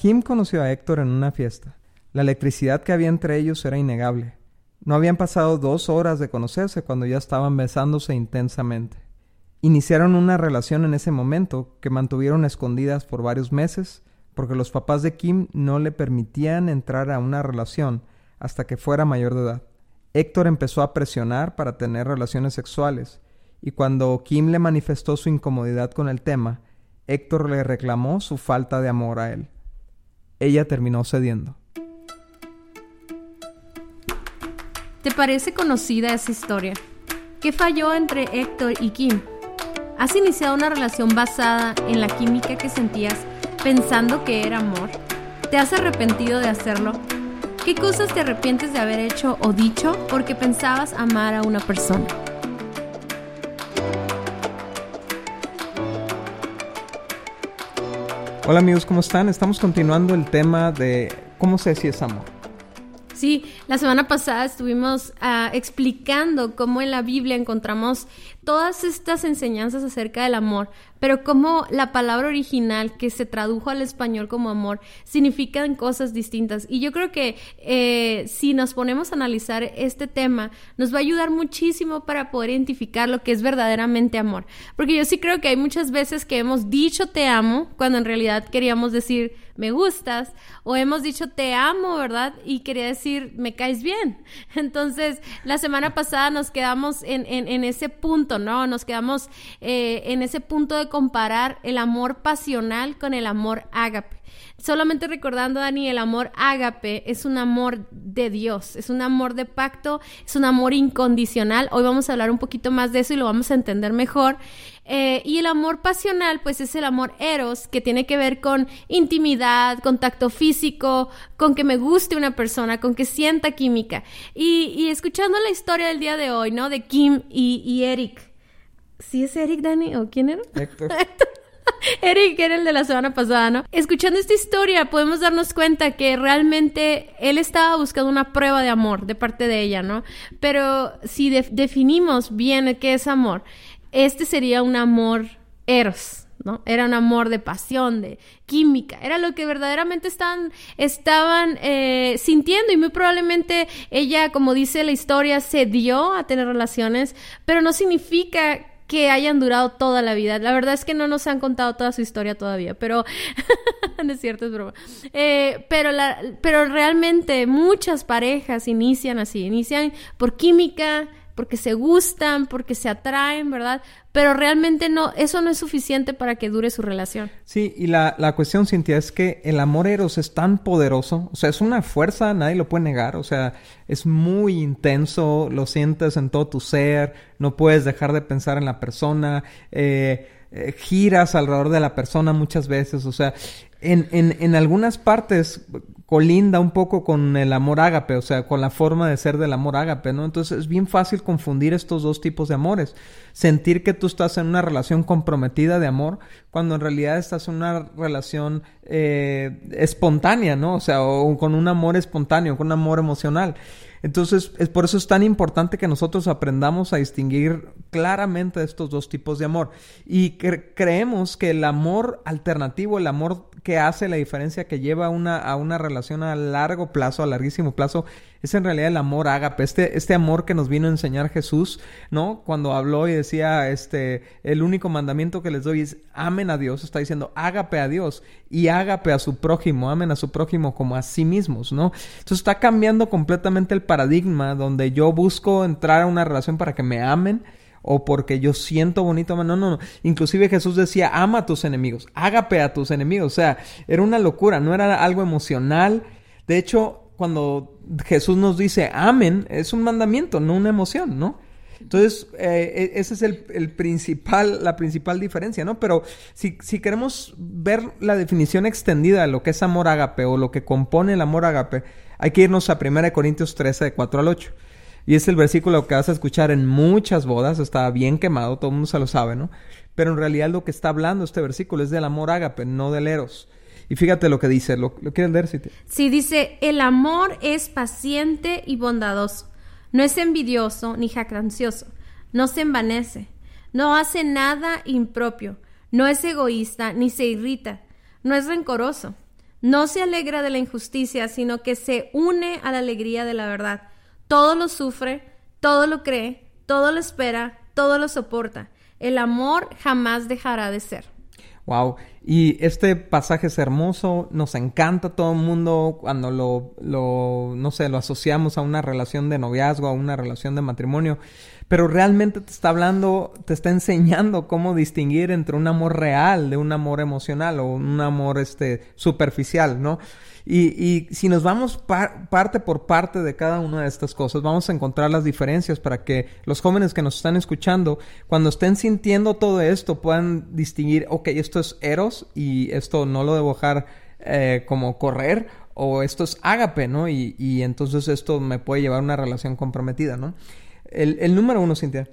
Kim conoció a Héctor en una fiesta. La electricidad que había entre ellos era innegable. No habían pasado dos horas de conocerse cuando ya estaban besándose intensamente. Iniciaron una relación en ese momento que mantuvieron escondidas por varios meses porque los papás de Kim no le permitían entrar a una relación hasta que fuera mayor de edad. Héctor empezó a presionar para tener relaciones sexuales y cuando Kim le manifestó su incomodidad con el tema, Héctor le reclamó su falta de amor a él. Ella terminó cediendo. ¿Te parece conocida esa historia? ¿Qué falló entre Héctor y Kim? ¿Has iniciado una relación basada en la química que sentías pensando que era amor? ¿Te has arrepentido de hacerlo? ¿Qué cosas te arrepientes de haber hecho o dicho porque pensabas amar a una persona? Hola amigos, ¿cómo están? Estamos continuando el tema de cómo sé si es amor. Sí, la semana pasada estuvimos ah, explicando cómo en la Biblia encontramos todas estas enseñanzas acerca del amor, pero cómo la palabra original que se tradujo al español como amor significan cosas distintas. Y yo creo que eh, si nos ponemos a analizar este tema, nos va a ayudar muchísimo para poder identificar lo que es verdaderamente amor. Porque yo sí creo que hay muchas veces que hemos dicho te amo cuando en realidad queríamos decir me gustas, o hemos dicho te amo, ¿verdad? Y quería decir me caes bien. Entonces, la semana pasada nos quedamos en, en, ese punto, ¿no? Nos quedamos eh, en ese punto de comparar el amor pasional con el amor ágape. Solamente recordando, Dani, el amor ágape es un amor de Dios, es un amor de pacto, es un amor incondicional. Hoy vamos a hablar un poquito más de eso y lo vamos a entender mejor. Eh, y el amor pasional, pues es el amor eros, que tiene que ver con intimidad, contacto físico, con que me guste una persona, con que sienta química. Y, escuchando la historia del día de hoy, ¿no? De Kim y, y Eric. ¿Sí es Eric, Dani? ¿O quién era? Héctor. Eric era el de la semana pasada, ¿no? Escuchando esta historia podemos darnos cuenta que realmente él estaba buscando una prueba de amor de parte de ella, ¿no? Pero si definimos bien qué es amor, este sería un amor eros, ¿no? Era un amor de pasión, de química, era lo que verdaderamente estaban, estaban eh, sintiendo y muy probablemente ella, como dice la historia, se dio a tener relaciones, pero no significa que hayan durado toda la vida. La verdad es que no nos han contado toda su historia todavía, pero es cierto, es broma. Eh, pero, la, pero realmente muchas parejas inician así, inician por química, porque se gustan, porque se atraen, ¿verdad? Pero realmente no, eso no es suficiente para que dure su relación. Sí, y la, la cuestión, Cintia, es que el amor eros es tan poderoso, o sea, es una fuerza, nadie lo puede negar, o sea, es muy intenso, lo sientes en todo tu ser, no puedes dejar de pensar en la persona, eh, eh, giras alrededor de la persona muchas veces, o sea, en, en, en algunas partes colinda un poco con el amor ágape, o sea, con la forma de ser del amor ágape, ¿no? Entonces es bien fácil confundir estos dos tipos de amores. Sentir que tú estás en una relación comprometida de amor, cuando en realidad estás en una relación eh, espontánea, ¿no? O sea, o con un amor espontáneo, con un amor emocional. Entonces, es por eso es tan importante que nosotros aprendamos a distinguir claramente estos dos tipos de amor. Y creemos que el amor alternativo, el amor que hace la diferencia, que lleva una, a una relación a largo plazo, a larguísimo plazo, es en realidad el amor ágape, este, este amor que nos vino a enseñar Jesús, ¿no? Cuando habló y decía, este, el único mandamiento que les doy es amen a Dios, está diciendo ágape a Dios y ágape a su prójimo, amen a su prójimo como a sí mismos, ¿no? Entonces está cambiando completamente el paradigma donde yo busco entrar a una relación para que me amen o porque yo siento bonito. No, no, no. Inclusive Jesús decía, ama a tus enemigos, ágape a tus enemigos. O sea, era una locura, no era algo emocional. De hecho, cuando Jesús nos dice amen, es un mandamiento, no una emoción, ¿no? Entonces, eh, e, esa es el, principal, la principal diferencia, ¿no? Pero si, si queremos ver la definición extendida de lo que es amor ágape o lo que compone el amor ágape, hay que irnos a 1 Corintios 13, de 4 al 8. Y es el versículo que vas a escuchar en muchas bodas, está bien quemado, todo el mundo se lo sabe, ¿no? Pero en realidad lo que está hablando este versículo es del amor ágape, no del eros. Y fíjate lo que dice, ¿lo, lo quieres leer? Sí, sí, dice, el amor es paciente y bondadoso, no es envidioso ni jactancioso, no se envanece, no hace nada impropio, no es egoísta ni se irrita, no es rencoroso, no se alegra de la injusticia, sino que se une a la alegría de la verdad. Todo lo sufre, todo lo cree, todo lo espera, todo lo soporta. El amor jamás dejará de ser. Wow, y este pasaje es hermoso, nos encanta todo el mundo cuando lo, lo, no sé, lo asociamos a una relación de noviazgo, a una relación de matrimonio, pero realmente te está hablando, te está enseñando cómo distinguir entre un amor real de un amor emocional o un amor este superficial, ¿no? Y, si nos vamos parte por parte de cada una de estas cosas, vamos a encontrar las diferencias para que los jóvenes que nos están escuchando, cuando estén sintiendo todo esto, puedan distinguir, ok, esto es eros y esto no lo debo dejar eh, como correr, o esto es ágape, ¿no? Y, entonces esto me puede llevar a una relación comprometida, ¿no? El, número uno, Cintia.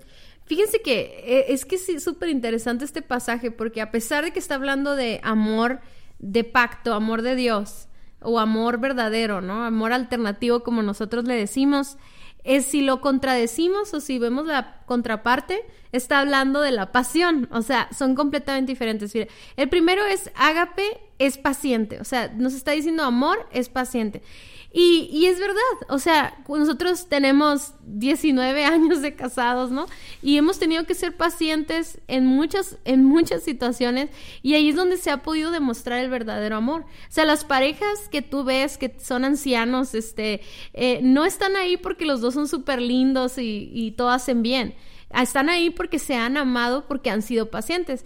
Fíjense que eh, es que sí, súper interesante este pasaje, porque a pesar de que está hablando de amor de pacto, amor de Dios, o amor verdadero, ¿no? Amor alternativo, como nosotros le decimos. Es si lo contradecimos o si vemos la contraparte, está hablando de la pasión. O sea, son completamente diferentes. el primero es ágape, es paciente. O sea, nos está diciendo amor, es paciente. Y, es verdad, o sea, nosotros tenemos 19 años de casados, ¿no? Y hemos tenido que ser pacientes en muchas, en muchas situaciones y ahí es donde se ha podido demostrar el verdadero amor. O sea, las parejas que tú ves que son ancianos, este, eh, no están ahí porque los dos son súper lindos y, y todo hacen bien. Están ahí porque se han amado, porque han sido pacientes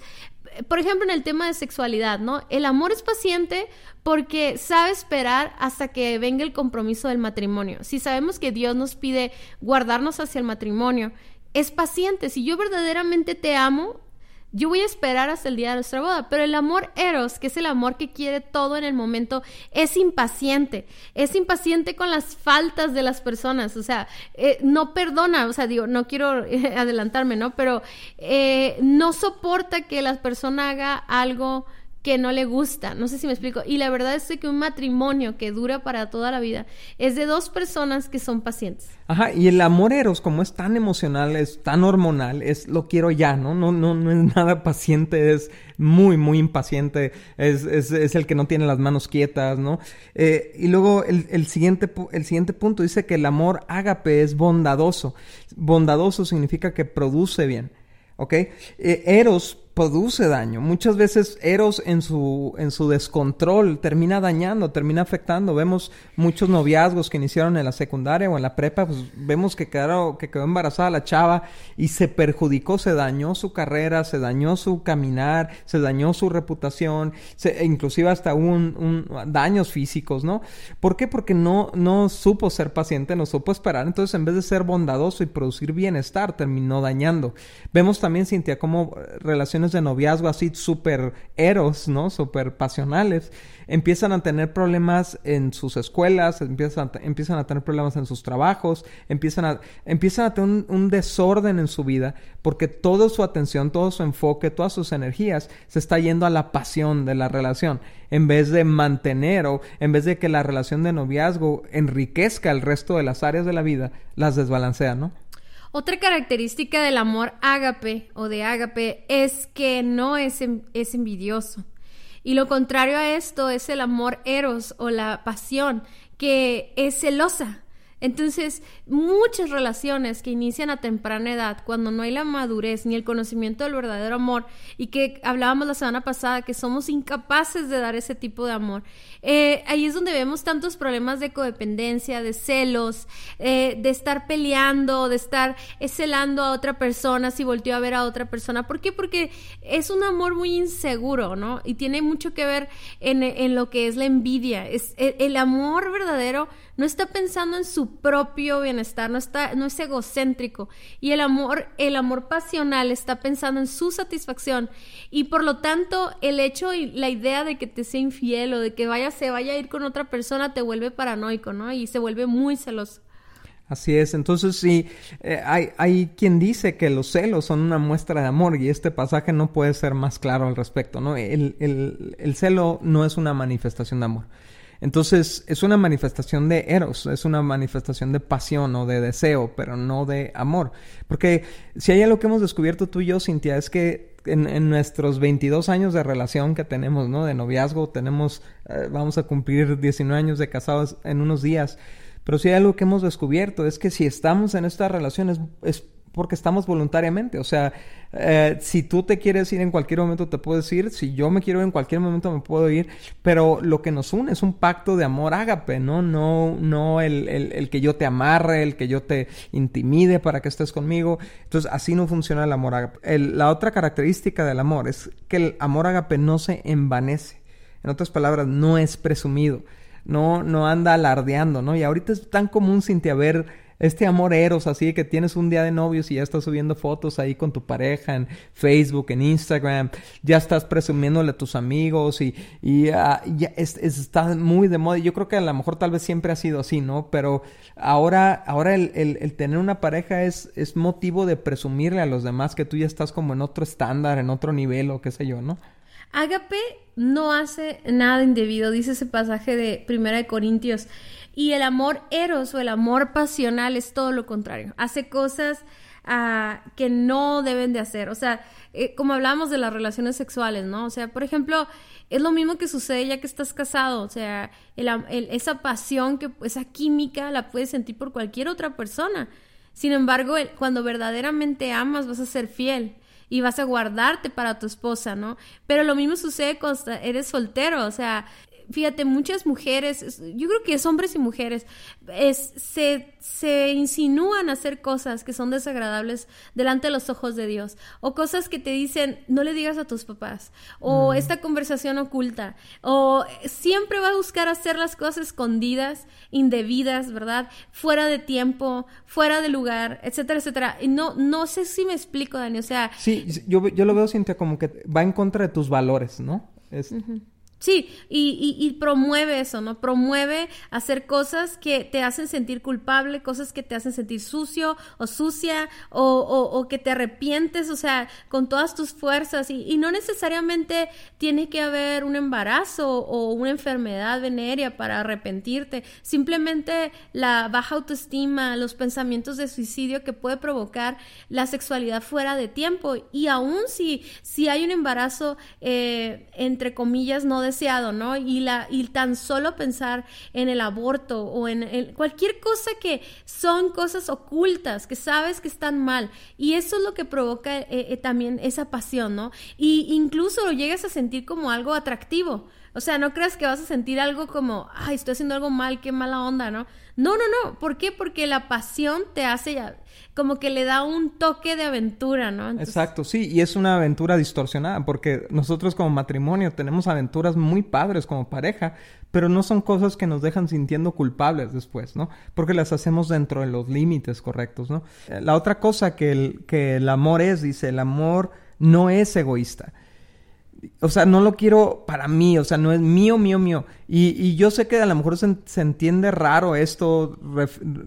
por ejemplo, en el tema de sexualidad, ¿no? El amor es paciente porque sabe esperar hasta que venga el compromiso del matrimonio. Si sabemos que Dios nos pide guardarnos hacia el matrimonio, es paciente. Si yo verdaderamente te amo, yo voy a esperar hasta el día de nuestra boda, pero el amor eros, que es el amor que quiere todo en el momento, es impaciente, es impaciente con las faltas de las personas, o sea, eh, no perdona, o sea, digo, no quiero adelantarme, ¿no? Pero eh, no soporta que la persona haga algo que no le gusta. No sé si me explico. Y la verdad es que un matrimonio que dura para toda la vida es de dos personas que son pacientes. Ajá, y el amor eros, como es tan emocional, es tan hormonal, es lo quiero ya, ¿no? No, no, no es nada paciente, es muy, muy impaciente, es, es, es el que no tiene las manos quietas, ¿no? Eh, y luego el, el, siguiente, el siguiente punto dice que el amor ágape es bondadoso. Bondadoso significa que produce bien. ¿ok? Eh, eros produce daño. Muchas veces Eros en su, en su descontrol termina dañando, termina afectando. Vemos muchos noviazgos que iniciaron en la secundaria o en la prepa, pues vemos que quedó, que quedó embarazada la chava y se perjudicó, se dañó su carrera, se dañó su caminar, se dañó su reputación, se, inclusive hasta un, daños físicos, ¿no? ¿Por qué? Porque no, no supo ser paciente, no supo esperar. Entonces, en vez de ser bondadoso y producir bienestar, terminó dañando. Vemos también, Cintia, cómo relaciones de noviazgo así súper eros, ¿no? Súper pasionales, empiezan a tener problemas en sus escuelas, empiezan a, empiezan a tener problemas en sus trabajos, empiezan a, empiezan a tener un, desorden en su vida porque toda su atención, todo su enfoque, todas sus energías se está yendo a la pasión de la relación en vez de mantener o en vez de que la relación de noviazgo enriquezca el resto de las áreas de la vida, las desbalancea, ¿no? Otra característica del amor ágape o de ágape es que no es, es envidioso. Y lo contrario a esto es el amor eros o la pasión, que es celosa, entonces, muchas relaciones que inician a temprana edad, cuando no hay la madurez ni el conocimiento del verdadero amor, y que hablábamos la semana pasada que somos incapaces de dar ese tipo de amor, eh, ahí es donde vemos tantos problemas de codependencia, de celos, eh, de estar peleando, de estar celando a otra persona si volteó a ver a otra persona. ¿Por qué? Porque es un amor muy inseguro, ¿no? Y tiene mucho que ver en, en lo que es la envidia. Es, el amor verdadero no está pensando en su propio bienestar, no está, no es egocéntrico. Y el amor, el amor pasional está pensando en su satisfacción. Y por lo tanto, el hecho y la idea de que te sea infiel o de que vaya, se vaya a ir con otra persona te vuelve paranoico, ¿no? Y se vuelve muy celoso. Así es, entonces sí, eh, hay, hay quien dice que los celos son una muestra de amor y este pasaje no puede ser más claro al respecto, ¿no? El, el celo no es una manifestación de amor. Entonces, es una manifestación de eros, es una manifestación de pasión o de deseo, pero no de amor. Porque si hay algo que hemos descubierto tú y yo, Cintia, es que en, nuestros 22 años de relación que tenemos, ¿no? De noviazgo, tenemos, eh, vamos a cumplir 19 años de casados en unos días. Pero si hay algo que hemos descubierto es que si estamos en esta relación es, porque estamos voluntariamente. O sea, eh, si tú te quieres ir en cualquier momento te puedes ir. Si yo me quiero ir en cualquier momento me puedo ir. Pero lo que nos une es un pacto de amor ágape, ¿no? No, no el, el, el que yo te amarre, el que yo te intimide para que estés conmigo. Entonces así no funciona el amor ágape. la otra característica del amor es que el amor ágape no se envanece. En otras palabras, no es presumido no, no anda alardeando, ¿no? Y ahorita es tan común, sin te ver este amor eros, así que tienes un día de novios y ya estás subiendo fotos ahí con tu pareja en Facebook, en Instagram, ya estás presumiéndole a tus amigos y, y ya está muy de moda. Yo creo que a lo mejor tal vez siempre ha sido así, ¿no? Pero ahora, ahora el, el, el, tener una pareja es, es motivo de presumirle a los demás que tú ya estás como en otro estándar, en otro nivel o qué sé yo, ¿no? Ágape no hace nada indebido, dice ese pasaje de Primera de Corintios. Y el amor eros o el amor pasional es todo lo contrario. Hace cosas uh, que no deben de hacer. O sea, eh, como hablamos de las relaciones sexuales, ¿no? O sea, por ejemplo, es lo mismo que sucede ya que estás casado. O sea, el, el, esa pasión, que, esa química la puedes sentir por cualquier otra persona. Sin embargo, cuando verdaderamente amas, vas a ser fiel y vas a guardarte para tu esposa, ¿no? Pero lo mismo sucede cuando eres soltero, o sea, fíjate, muchas mujeres, yo creo que es hombres y mujeres, es, se, se insinúan a hacer cosas que son desagradables delante de los ojos de Dios, o cosas que te dicen, no le digas a tus papás, o mm. esta conversación oculta, o siempre va a buscar hacer las cosas escondidas, indebidas, ¿verdad? Fuera de tiempo, fuera de lugar, etcétera, etcétera. Y no, no sé si me explico, Dani, o sea... Sí, yo, yo lo veo, Cintia, como que va en contra de tus valores, ¿no? Es, Sí, y, y, promueve eso, ¿no? Promueve hacer cosas que te hacen sentir culpable, cosas que te hacen sentir sucio o sucia o, o, que te arrepientes, o sea, con todas tus fuerzas. Y, no necesariamente tiene que haber un embarazo o una enfermedad venérea para arrepentirte. Simplemente la baja autoestima, los pensamientos de suicidio que puede provocar la sexualidad fuera de tiempo. Y aún si, si hay un embarazo, eh, entre comillas, no de ¿no? Y, la, y tan solo pensar en el aborto o en, cualquier cosa que son cosas ocultas, que sabes que están mal. Y eso es lo que provoca eh, eh, también esa pasión, ¿no? Y incluso lo llegas a sentir como algo atractivo. O sea, no creas que vas a sentir algo como, ay, estoy haciendo algo mal, qué mala onda, ¿no? No, no, no. ¿Por qué? Porque la pasión te hace ya, como que le da un toque de aventura, ¿no? Exacto, sí. Y es una aventura distorsionada porque nosotros como matrimonio tenemos aventuras muy padres como pareja, pero no son cosas que nos dejan sintiendo culpables después, ¿no? Porque las hacemos dentro de los límites correctos, ¿no? La otra cosa que el, que el amor es, dice, el amor no es egoísta o sea, no lo quiero para mí, o sea, no es mío, mío, mío. Y, y yo sé que a lo mejor se, se entiende raro esto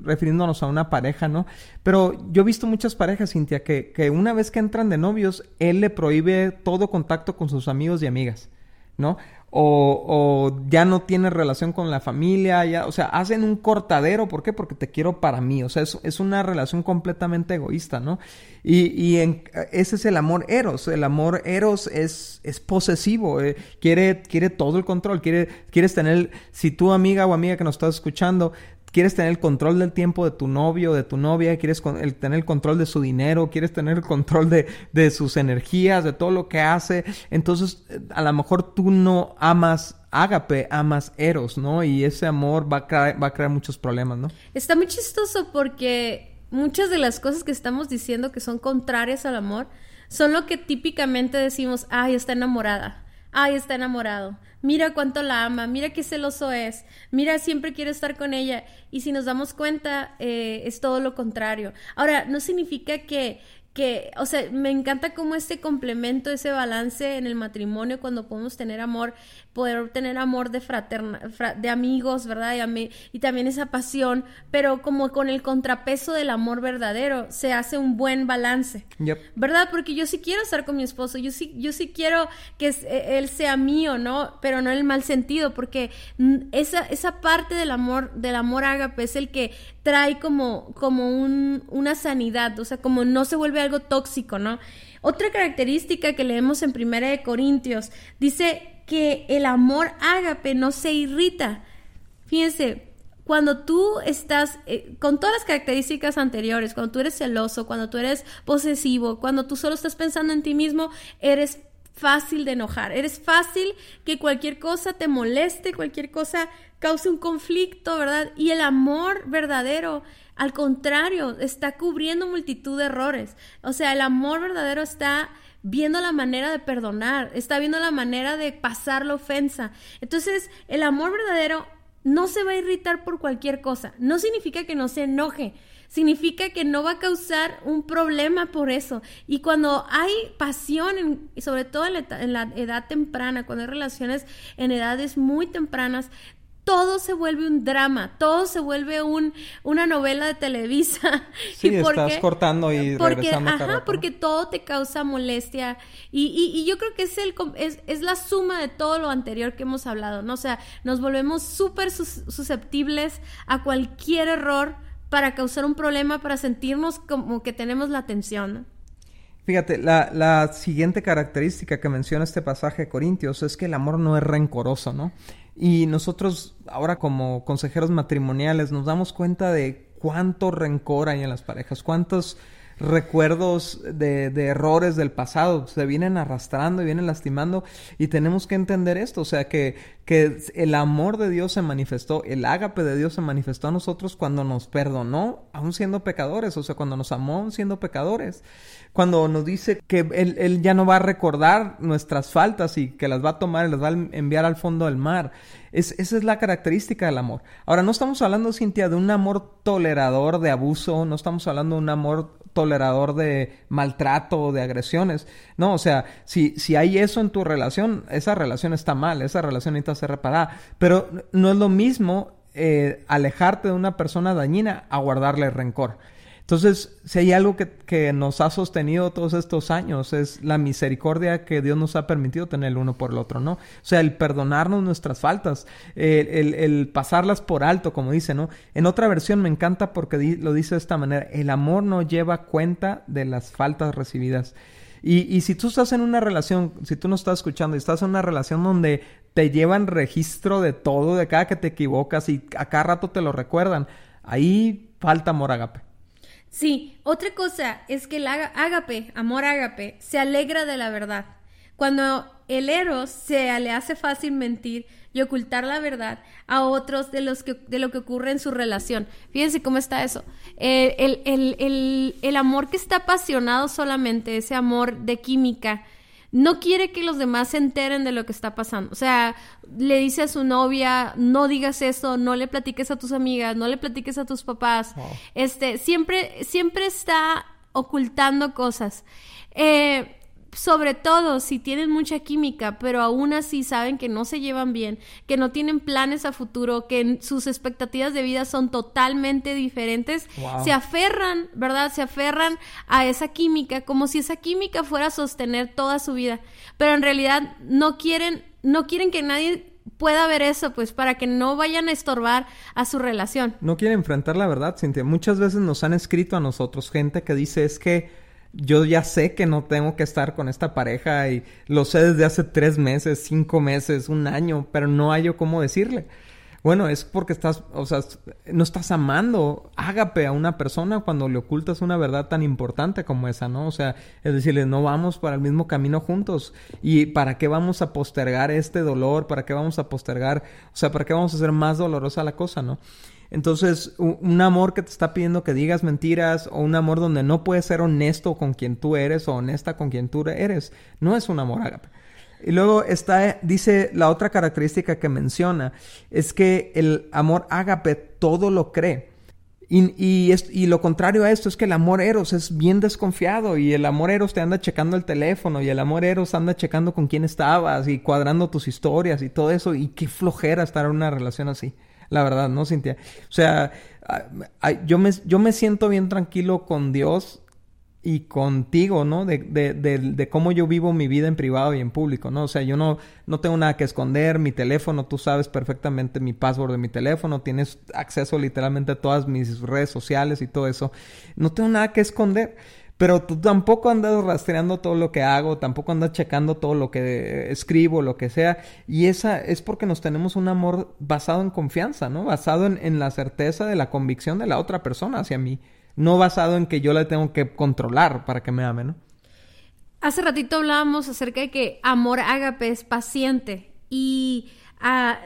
refiriéndonos a una pareja, ¿no? Pero yo he visto muchas parejas, Cintia, que, que una vez que entran de novios, él le prohíbe todo contacto con sus amigos y amigas, ¿no? O, o, ya no tienes relación con la familia, ya, o sea, hacen un cortadero, ¿por qué? Porque te quiero para mí, o sea, es, es una relación completamente egoísta, ¿no? Y, y en, ese es el amor eros, el amor eros es, es posesivo, eh, quiere, quiere todo el control, quiere, quieres tener, si tu amiga o amiga que nos estás escuchando quieres tener el control del tiempo de tu novio, de tu novia, quieres tener el control de su dinero, quieres tener el control de, de sus energías, de todo lo que hace. Entonces, a lo mejor tú no amas ágape, amas eros, ¿no? Y ese amor va a, va a crear muchos problemas, ¿no? Está muy chistoso porque muchas de las cosas que estamos diciendo que son contrarias al amor son lo que típicamente decimos, ay, está enamorada ay, está enamorado, mira cuánto la ama, mira qué celoso es, mira, siempre quiere estar con ella. Y si nos damos cuenta, eh, es todo lo contrario. Ahora, no significa que, que, o sea, me encanta como este complemento, ese balance en el matrimonio cuando podemos tener amor, poder tener amor de fraterna, de amigos, ¿verdad? Y, y, también esa pasión, pero como con el contrapeso del amor verdadero, se hace un buen balance, ¿verdad? Porque yo sí quiero estar con mi esposo, yo sí, yo sí quiero que e, él sea mío, ¿no? Pero no en el mal sentido, porque esa, esa parte del amor, del amor ágape es el que trae como, como un, una sanidad, o sea, como no se vuelve algo tóxico, ¿no? Otra característica que leemos en Primera de Corintios dice que el amor ágape no se irrita. Fíjense, cuando tú estás eh, con todas las características anteriores, cuando tú eres celoso, cuando tú eres posesivo, cuando tú solo estás pensando en ti mismo, eres fácil de enojar, eres fácil que cualquier cosa te moleste, cualquier cosa cause un conflicto, ¿verdad? Y el amor verdadero, al contrario, está cubriendo multitud de errores. O sea, el amor verdadero está viendo la manera de perdonar, está viendo la manera de pasar la ofensa. Entonces, el amor verdadero no se va a irritar por cualquier cosa. No significa que no se enoje, significa que no va a causar un problema por eso. Y cuando hay pasión, sobre todo en la, edad temprana, cuando hay relaciones en edades muy tempranas, todo se vuelve un drama, todo se vuelve un, una novela de Televisa. Sí, ¿Y estás cortando y porque, regresando. Ajá, porque todo te causa molestia. Y, y, y yo creo que es, el, es, es, la suma de todo lo anterior que hemos hablado, ¿no? O sea, nos volvemos súper susceptibles a cualquier error para causar un problema, para sentirnos como que tenemos la atención, Fíjate, la, la, siguiente característica que menciona este pasaje de Corintios es que el amor no es rencoroso, ¿no? Y nosotros ahora como consejeros matrimoniales nos damos cuenta de cuánto rencor hay en las parejas, cuántos recuerdos de, de, errores del pasado se vienen arrastrando y vienen lastimando y tenemos que entender esto, o sea que, que el amor de Dios se manifestó, el ágape de Dios se manifestó a nosotros cuando nos perdonó aún siendo pecadores, o sea cuando nos amó aún siendo pecadores cuando nos dice que él, él, ya no va a recordar nuestras faltas y que las va a tomar y las va a enviar al fondo del mar. Es, esa es la característica del amor. Ahora, no estamos hablando, Cintia, de un amor tolerador de abuso, no estamos hablando de un amor tolerador de maltrato o de agresiones. No, o sea, si, si hay eso en tu relación, esa relación está mal, esa relación necesita ser reparada. Pero no es lo mismo eh, alejarte de una persona dañina a guardarle rencor. Entonces, si hay algo que, nos ha sostenido todos estos años, es la misericordia que Dios nos ha permitido tener el uno por el otro, ¿no? O sea, el perdonarnos nuestras faltas, el, pasarlas por alto, como dice, ¿no? En otra versión me encanta porque lo dice de esta manera, el amor no lleva cuenta de las faltas recibidas. Y, y, si tú estás en una relación, si tú no estás escuchando y estás en una relación donde te llevan registro de todo, de cada que te equivocas y a cada rato te lo recuerdan, ahí falta amor agape. Sí, otra cosa es que el ágape, amor ágape, se alegra de la verdad. Cuando el eros se le hace fácil mentir y ocultar la verdad a otros de, los que, de lo que ocurre en su relación. Fíjense cómo está eso. El, el, el, el amor que está apasionado solamente, ese amor de química, no quiere que los demás se enteren de lo que está pasando. O sea, le dice a su novia, no digas eso, no le platiques a tus amigas, no le platiques a tus papás. Este, siempre, siempre está ocultando cosas. Eh, sobre todo si tienen mucha química, pero aún así saben que no se llevan bien, que no tienen planes a futuro, que sus expectativas de vida son totalmente diferentes, se aferran, ¿verdad? Se aferran a esa química como si esa química fuera a sostener toda su vida, pero en realidad no quieren no quieren que nadie pueda ver eso, pues para que no vayan a estorbar a su relación. No quieren enfrentar la verdad, Cintia. Muchas veces nos han escrito a nosotros gente que dice es que yo ya sé que no tengo que estar con esta pareja y lo sé desde hace tres meses, cinco meses, un año, pero no hay yo cómo decirle. Bueno, es porque estás, o sea, no estás amando ágape a una persona cuando le ocultas una verdad tan importante como esa, ¿no? O sea, es decirle, no vamos para el mismo camino juntos. ¿Y para qué vamos a postergar este dolor? ¿Para qué vamos a postergar? O sea, ¿para qué vamos a hacer más dolorosa la cosa, ¿no? Entonces, un amor que te está pidiendo que digas mentiras o un amor donde no puedes ser honesto con quien tú eres o honesta con quien tú eres, no es un amor ágape. Y luego está, dice la otra característica que menciona, es que el amor ágape todo lo cree. Y, y, y, lo contrario a esto es que el amor eros es bien desconfiado y el amor eros te anda checando el teléfono y el amor eros anda checando con quién estabas y cuadrando tus historias y todo eso y qué flojera estar en una relación así. La verdad, ¿no, Cintia? O sea, yo me, yo me siento bien tranquilo con Dios y contigo, ¿no? De, de, de, de, cómo yo vivo mi vida en privado y en público, ¿no? O sea, yo no, no tengo nada que esconder, mi teléfono, tú sabes perfectamente mi password de mi teléfono, tienes acceso literalmente a todas mis redes sociales y todo eso. No tengo nada que esconder. Pero tú tampoco andas rastreando todo lo que hago, tampoco andas checando todo lo que escribo, lo que sea. Y esa es porque nos tenemos un amor basado en confianza, ¿no? Basado en, la certeza de la convicción de la otra persona hacia mí no basado en que yo la tengo que controlar para que me ame, ¿no? Hace ratito hablábamos acerca de que amor ágape es paciente y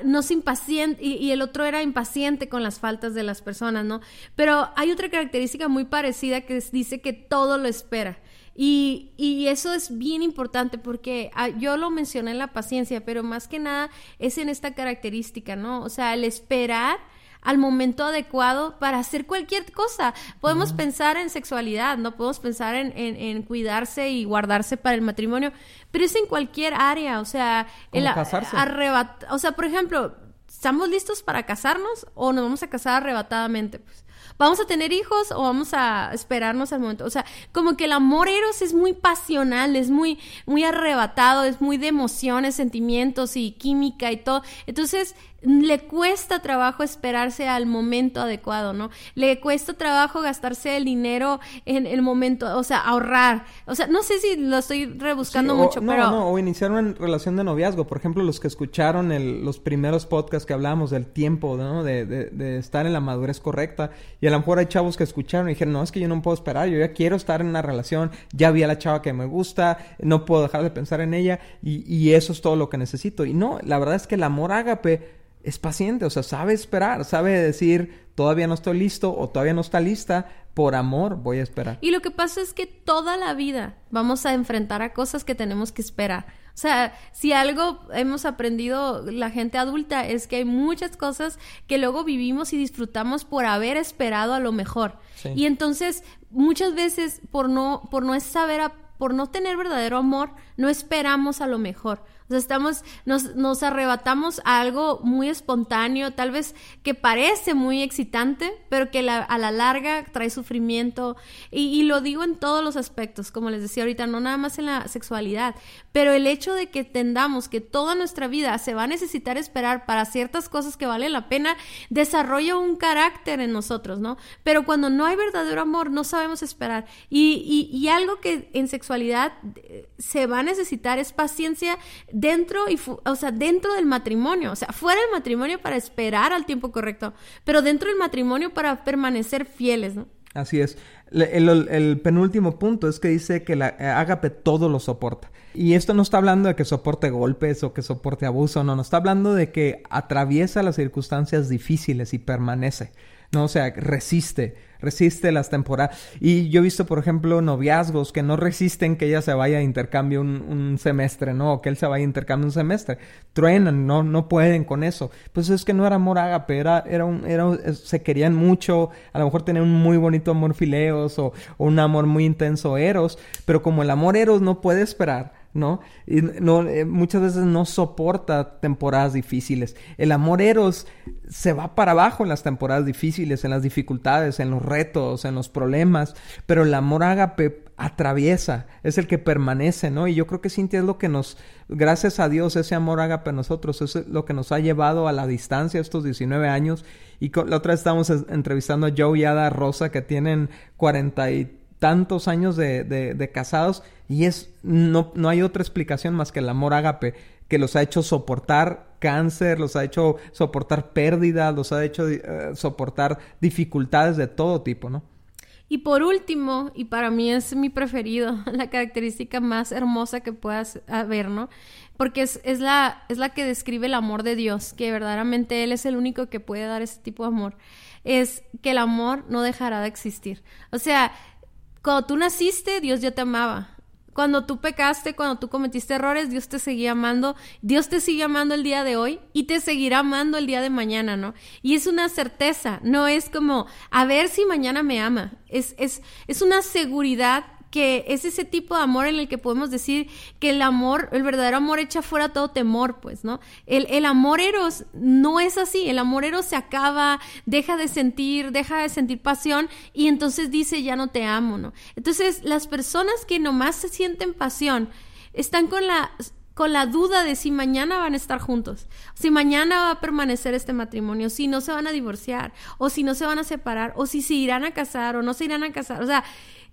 no impaciente y, y, el otro era impaciente con las faltas de las personas, ¿no? Pero hay otra característica muy parecida que dice que todo lo espera. Y, y, eso es bien importante porque ah, yo lo mencioné en la paciencia, pero más que nada es en esta característica, ¿no? O sea, el esperar al momento adecuado para hacer cualquier cosa. Podemos pensar en sexualidad, no podemos pensar en, en, cuidarse y guardarse para el matrimonio, pero es en cualquier área, o sea, el arrebat o sea, por ejemplo, ¿estamos listos para casarnos o nos vamos a casar arrebatadamente? Pues, ¿Vamos a tener hijos o vamos a esperarnos al momento? O sea, como que el amor eros es muy pasional, es muy, muy arrebatado, es muy de emociones, sentimientos y química y todo. Entonces, le cuesta trabajo esperarse al momento adecuado, ¿no? Le cuesta trabajo gastarse el dinero en el momento, o sea, ahorrar. O sea, no sé si lo estoy rebuscando mucho, no, pero... No, o iniciar una relación de noviazgo. Por ejemplo, los que escucharon el, los primeros podcasts que hablábamos del tiempo, ¿no? De, de, de, estar en la madurez correcta. Y a lo mejor hay chavos que escucharon y dijeron, no, es que yo no puedo esperar, yo ya quiero estar en una relación, ya vi a la chava que me gusta, no puedo dejar de pensar en ella y, y eso es todo lo que necesito. Y no, la verdad es que el amor ágape es paciente, o sea, sabe esperar, sabe decir, todavía no estoy listo o todavía no está lista, por amor voy a esperar. Y lo que pasa es que toda la vida vamos a enfrentar a cosas que tenemos que esperar. O sea, si algo hemos aprendido la gente adulta es que hay muchas cosas que luego vivimos y disfrutamos por haber esperado a lo mejor. Y entonces, muchas veces por no, por no saber, por no tener verdadero amor, no esperamos a lo mejor. O sea, estamos, nos, nos arrebatamos a algo muy espontáneo, tal vez que parece muy excitante, pero que a la larga trae sufrimiento. Y, y, lo digo en todos los aspectos, como les decía ahorita, no nada más en la sexualidad, pero el hecho de que tendamos que toda nuestra vida se va a necesitar esperar para ciertas cosas que valen la pena, desarrolla un carácter en nosotros, ¿no? Pero cuando no hay verdadero amor, no sabemos esperar. Y, y, y algo que en sexualidad eh, se va a necesitar es paciencia dentro y o sea, dentro del matrimonio, o sea, fuera del matrimonio para esperar al tiempo correcto, pero dentro del matrimonio para permanecer fieles. Así es. El, el, penúltimo punto es que dice que la ágape todo lo soporta. Y esto no está hablando de que soporte golpes o que soporte abuso, no, no está hablando de que atraviesa las circunstancias difíciles y permanece. No, o sea, resiste, resiste las temporadas. Y yo he visto, por ejemplo, noviazgos que no resisten que ella se vaya a intercambio un, semestre, ¿no? O que él se vaya a intercambio un semestre. Truenan, no, no pueden con eso. Pues es que no era amor ágape, era, era un, era, se querían mucho, a lo mejor tenían un muy bonito amor fileos o, o un amor muy intenso eros, pero como el amor eros no puede esperar, ¿no? Y no, eh, muchas veces no soporta temporadas difíciles. El amor eros se va para abajo en las temporadas difíciles, en las dificultades, en los retos, en los problemas, pero el amor ágape atraviesa, es el que permanece, ¿no? Y yo creo que Cintia es lo que nos, gracias a Dios, ese amor ágape a nosotros, es lo que nos ha llevado a la distancia estos 19 años. Y la otra vez estábamos entrevistando a Joe y Ada Rosa, que tienen 40 y tantos años de, de, casados y es no, no hay otra explicación más que el amor ágape que los ha hecho soportar cáncer, los ha hecho soportar pérdidas, los ha hecho eh, soportar dificultades de todo tipo, ¿no? Y por último, y para mí es mi preferido, la característica más hermosa que puedas ver, ¿no? Porque es, es, la, es la que describe el amor de Dios, que verdaderamente Él es el único que puede dar ese tipo de amor. Es que el amor no dejará de existir. O sea, cuando tú naciste, Dios ya te amaba. Cuando tú pecaste, cuando tú cometiste errores, Dios te seguía amando, Dios te sigue amando el día de hoy y te seguirá amando el día de mañana, ¿no? Y es una certeza, no es como a ver si mañana me ama, es, es, es una seguridad que es ese tipo de amor en el que podemos decir que el amor, el verdadero amor echa fuera todo temor, pues, ¿no? El, el amor eros no es así, el amor eros se acaba, deja de sentir, deja de sentir pasión y entonces dice ya no te amo, ¿no? Entonces las personas que nomás se sienten pasión están con la con la duda de si mañana van a estar juntos, si mañana va a permanecer este matrimonio, si no se van a divorciar, o si no se van a separar, o si se irán a casar o no se irán a casar. O sea,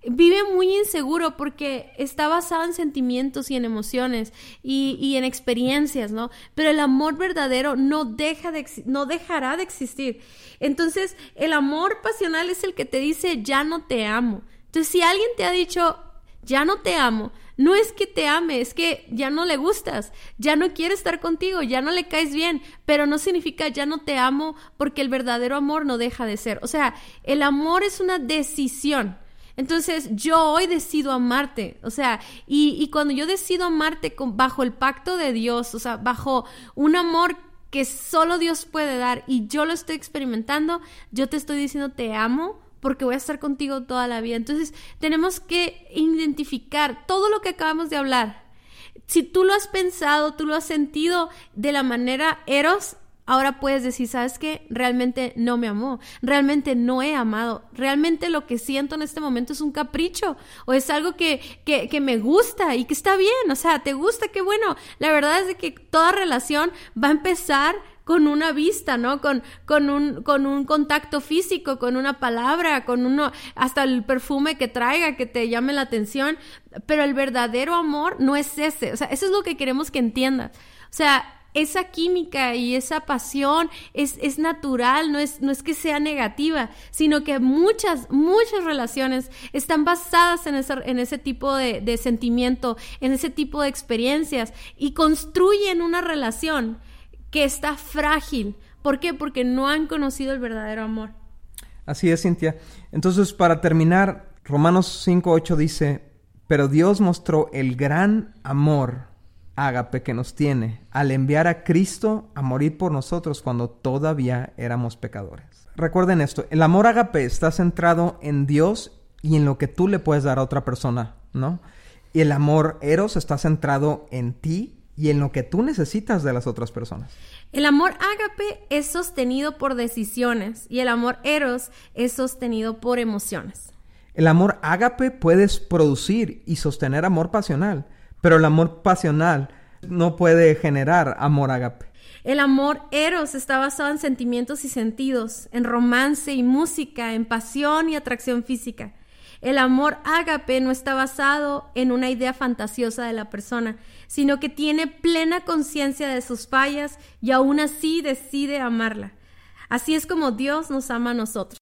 vive muy inseguro porque está basado en sentimientos y en emociones y, en experiencias, ¿no? Pero el amor verdadero no, deja de, no dejará de existir. Entonces, el amor pasional es el que te dice, ya no te amo. Entonces, si alguien te ha dicho, ya no te amo, no es que te ame, es que ya no le gustas, ya no quiere estar contigo, ya no le caes bien, pero no significa ya no te amo porque el verdadero amor no deja de ser. O sea, el amor es una decisión. Entonces yo hoy decido amarte, o sea, y, cuando yo decido amarte bajo el pacto de Dios, o sea, bajo un amor que solo Dios puede dar y yo lo estoy experimentando, yo te estoy diciendo te amo porque voy a estar contigo toda la vida. Entonces tenemos que identificar todo lo que acabamos de hablar. Si tú lo has pensado, tú lo has sentido de la manera eros, Ahora puedes decir, ¿sabes qué? Realmente no me amó, realmente no he amado, realmente lo que siento en este momento es un capricho o es algo que, que, que me gusta y que está bien, o sea, te gusta, qué bueno. La verdad es de que toda relación va a empezar con una vista, ¿no? Con, con, un, con un contacto físico, con una palabra, con uno, hasta el perfume que traiga, que te llame la atención. Pero el verdadero amor no es ese. O sea, eso es lo que queremos que entiendas. O sea, esa química y esa pasión es, es natural, no es, no es que sea negativa, sino que muchas, muchas relaciones están basadas en, en ese tipo de, de sentimiento, en ese tipo de experiencias y construyen una relación que está frágil. ¿Por qué? Porque no han conocido el verdadero amor. Así es, Cintia. Entonces, para terminar, Romanos 5.8 dice, pero Dios mostró el gran amor ágape que nos tiene al enviar a Cristo a morir por nosotros cuando todavía éramos pecadores. Recuerden esto, el amor ágape está centrado en Dios y en lo que tú le puedes dar a otra persona, ¿no? Y el amor eros está centrado en ti y en lo que tú necesitas de las otras personas. El amor ágape es sostenido por decisiones y el amor eros es sostenido por emociones. El amor ágape puedes producir y sostener amor pasional, pero el amor pasional no puede generar amor agape. El amor eros está basado en sentimientos y sentidos, en romance y música, en pasión y atracción física. El amor ágape no está basado en una idea fantasiosa de la persona, sino que tiene plena conciencia de sus fallas y aún así decide amarla. Así es como Dios nos ama a nosotros.